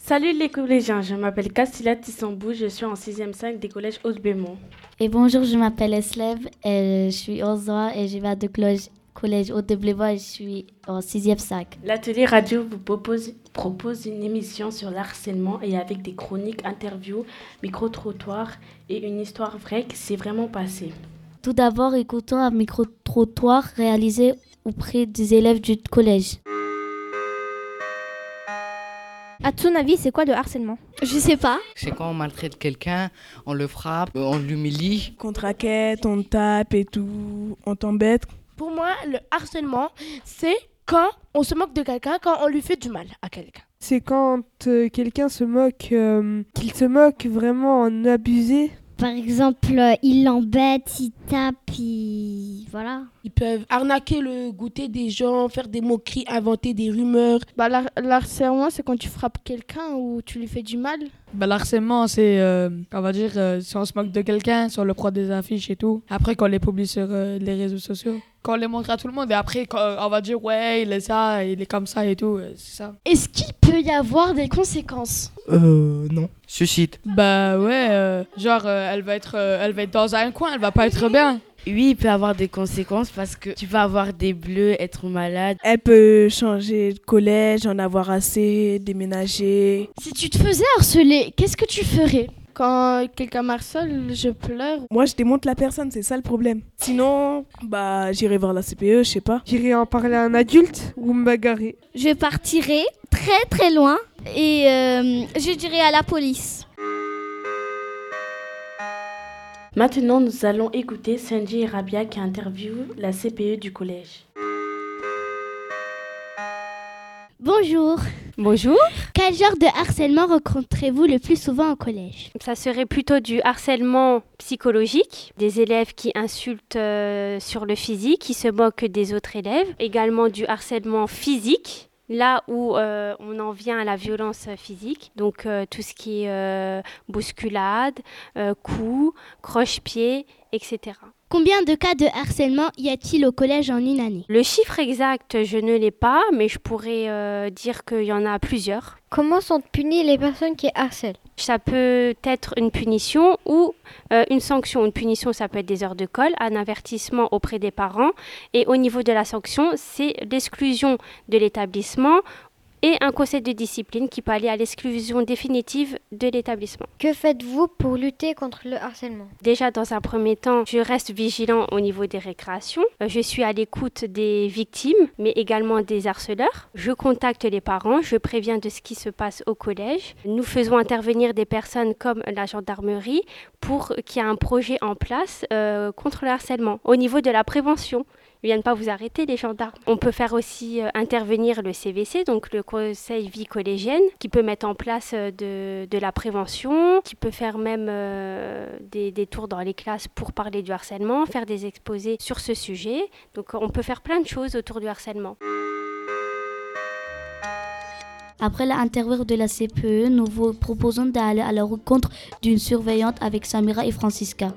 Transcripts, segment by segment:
Salut les collégiens, je m'appelle Castilla Tissambou, je suis en 6e 5 des collèges Haute-Bémont. Et bonjour, je m'appelle Eslev, je suis 11 ans et je vais de collège, collège haute de je suis en 6e 5. L'atelier radio vous propose, propose une émission sur l'harcèlement et avec des chroniques, interviews, micro-trottoirs et une histoire vraie qui s'est vraiment passée. Tout d'abord, écoutons un micro-trottoir réalisé auprès des élèves du collège. À ton avis, c'est quoi le harcèlement? Je sais pas. C'est quand on maltraite quelqu'un, on le frappe, on l'humilie. Qu'on te raquette, on tape et tout, on t'embête. Pour moi, le harcèlement, c'est quand on se moque de quelqu'un, quand on lui fait du mal à quelqu'un. C'est quand euh, quelqu'un se moque, euh, qu'il se moque vraiment en abusé. Par exemple, euh, il l'embête, il tape, il... voilà. Ils peuvent arnaquer le goûter des gens, faire des moqueries, inventer des rumeurs. Bah, l'harcèlement, c'est quand tu frappes quelqu'un ou tu lui fais du mal. Bah, l'harcèlement, c'est, euh, on va dire, euh, si on se moque de quelqu'un, si on le prend des affiches et tout. Après, qu'on les publie sur les réseaux sociaux. Qu'on les montre à tout le monde. Et après, on va dire, ouais, il est ça, il est comme ça et tout. c'est ça. Est-ce qu'il peut y avoir des conséquences Euh, non. Suicide. Bah ouais, genre, elle, va être, elle va être dans un coin, elle va pas être bien. Oui, il peut avoir des conséquences parce que tu vas avoir des bleus, être malade. Elle peut changer de collège, en avoir assez, déménager. Si tu te faisais harceler, qu'est-ce que tu ferais? Quand quelqu'un m'harcèle, je pleure. Moi, je démonte la personne, c'est ça le problème. Sinon, bah, j'irai voir la CPE, je sais pas. J'irai en parler à un adulte ou me bagarrer. Je partirai très très loin et euh, je dirai à la police. Maintenant, nous allons écouter Sanji et Rabia qui interviewent la CPE du collège. Bonjour. Bonjour. Quel genre de harcèlement rencontrez-vous le plus souvent au collège Ça serait plutôt du harcèlement psychologique, des élèves qui insultent euh, sur le physique, qui se moquent des autres élèves, également du harcèlement physique là où euh, on en vient à la violence physique, donc euh, tout ce qui est euh, bousculade, coups, croche-pied, etc. Combien de cas de harcèlement y a-t-il au collège en une année? Le chiffre exact, je ne l'ai pas, mais je pourrais dire qu'il y en a plusieurs. Comment sont punies les personnes qui harcèlent? Ça peut être une punition ou une sanction. Une punition, ça peut être des heures de colle, un avertissement auprès des parents. Et au niveau de la sanction, c'est l'exclusion de l'établissement et un conseil de discipline qui peut aller à l'exclusion définitive de l'établissement. Que faites-vous pour lutter contre le harcèlement? Déjà, dans un premier temps, je reste vigilant au niveau des récréations. Euh, je suis à l'écoute des victimes, mais également des harceleurs. Je contacte les parents, je préviens de ce qui se passe au collège. Nous faisons intervenir des personnes comme la gendarmerie pour qu'il y ait un projet en place euh, contre le harcèlement. Au niveau de la prévention, viennent pas vous arrêter, les gendarmes. On peut faire aussi euh, intervenir le CVC, donc le Conseil vie collégienne, qui peut mettre en place euh, de, la prévention, qui peut faire même euh, des, des, tours dans les classes pour parler du harcèlement, faire des exposés sur ce sujet. Donc on peut faire plein de choses autour du harcèlement. Après l'interview de la CPE, nous vous proposons d'aller à la rencontre d'une surveillante avec Samira et Francisca.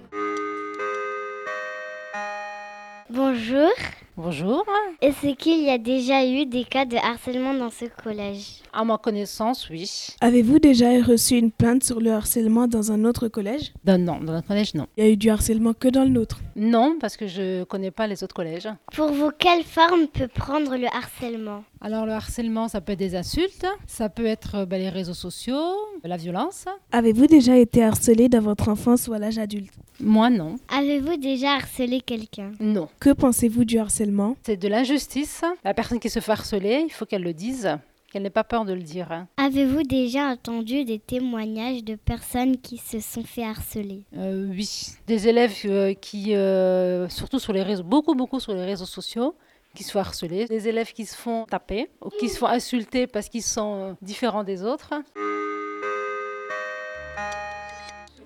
Bonjour. Bonjour. Est-ce qu'il y a déjà eu des cas de harcèlement dans ce collège? À ma connaissance, oui. Avez-vous déjà reçu une plainte sur le harcèlement dans un autre collège? Non, dans notre collège, non. Il y a eu du harcèlement que dans le nôtre Non, parce que je ne connais pas les autres collèges. Pour vous, quelle forme peut prendre le harcèlement? Alors le harcèlement, ça peut être des insultes, ça peut être bah, les réseaux sociaux, la violence. Avez-vous déjà été harcelé dans votre enfance ou à l'âge adulte? Moi, non. Avez-vous déjà harcelé quelqu'un Non. Que pensez-vous du harcèlement? C'est de l'injustice. La personne qui se fait harceler, il faut qu'elle le dise, qu'elle n'ait pas peur de le dire. Hein. Avez-vous déjà entendu des témoignages de personnes qui se sont fait harceler? Euh, Oui, des élèves euh, qui, euh, surtout sur les réseaux, beaucoup, beaucoup sur les réseaux sociaux, qui se font harceler, des élèves qui se font taper ou qui se font insulter parce qu'ils sont différents des autres.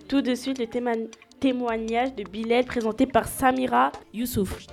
Tout de suite, le témoignage de Bilal présenté par Samira Youssouf.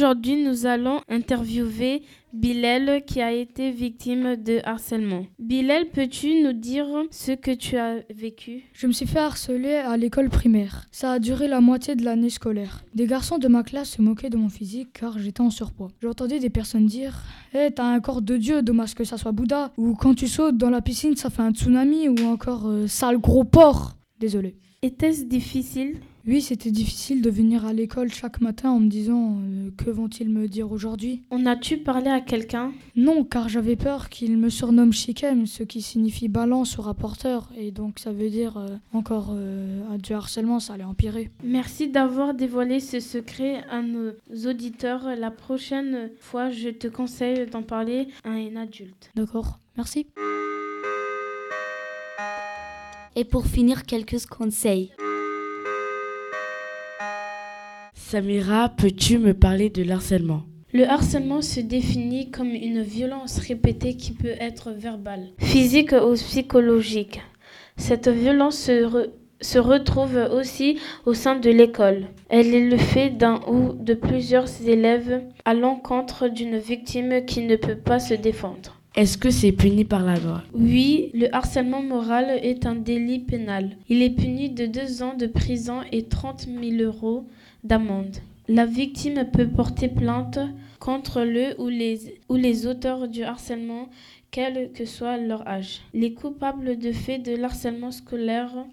Aujourd'hui, nous allons interviewer Bilal qui a été victime de harcèlement. Bilal, peux-tu nous dire ce que tu as vécu? Je me suis fait harceler à l'école primaire. Ça a duré la moitié de l'année scolaire. Des garçons de ma classe se moquaient de mon physique car j'étais en surpoids. J'entendais des personnes dire Eh, t'as un corps de Dieu, dommage que ça soit Bouddha. Ou quand tu sautes dans la piscine, ça fait un tsunami. Ou encore euh, sale gros porc. Désolé. Était-ce difficile? Oui, c'était difficile de venir à l'école chaque matin en me disant euh, que vont-ils me dire aujourd'hui? En as-tu parlé à quelqu'un? Non, car j'avais peur qu'il me surnomme Chikem, ce qui signifie balance ou rapporteur, et donc ça veut dire euh, encore euh, du harcèlement, ça allait empirer. Merci d'avoir dévoilé ce secret à nos auditeurs. La prochaine fois, je te conseille d'en parler à un adulte. D'accord, merci. Et pour finir, quelques conseils. Samira, peux-tu me parler de l'harcèlement? Le harcèlement se définit comme une violence répétée qui peut être verbale, physique ou psychologique. Cette violence se, se retrouve aussi au sein de l'école. Elle est le fait d'un ou de plusieurs élèves à l'encontre d'une victime qui ne peut pas se défendre. Est-ce que c'est puni par la loi Oui, le harcèlement moral est un délit pénal. Il est puni de deux ans de prison et 30 000 euros d'amende. La victime peut porter plainte contre le ou les, ou les auteurs du harcèlement, quel que soit leur âge. Les coupables de faits de harcèlement scolaire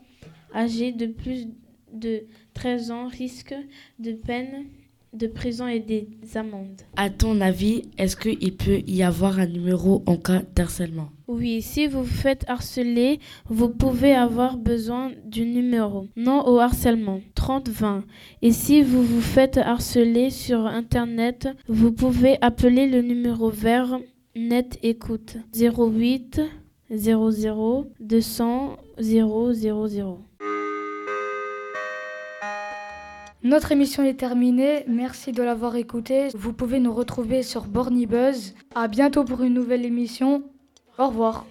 âgés de plus de 13 ans risquent de peine de prison et des amendes. À ton avis, est-ce qu'il peut y avoir un numéro en cas d'harcèlement? Oui, si vous vous faites harceler, vous pouvez avoir besoin du numéro. Non au harcèlement 3020. Et si vous vous faites harceler sur Internet, vous pouvez appeler le numéro vert Net Écoute 08 00 200 000. Notre émission est terminée. Merci de l'avoir écoutée. Vous pouvez nous retrouver sur Bornibuzz. À bientôt pour une nouvelle émission. Au revoir.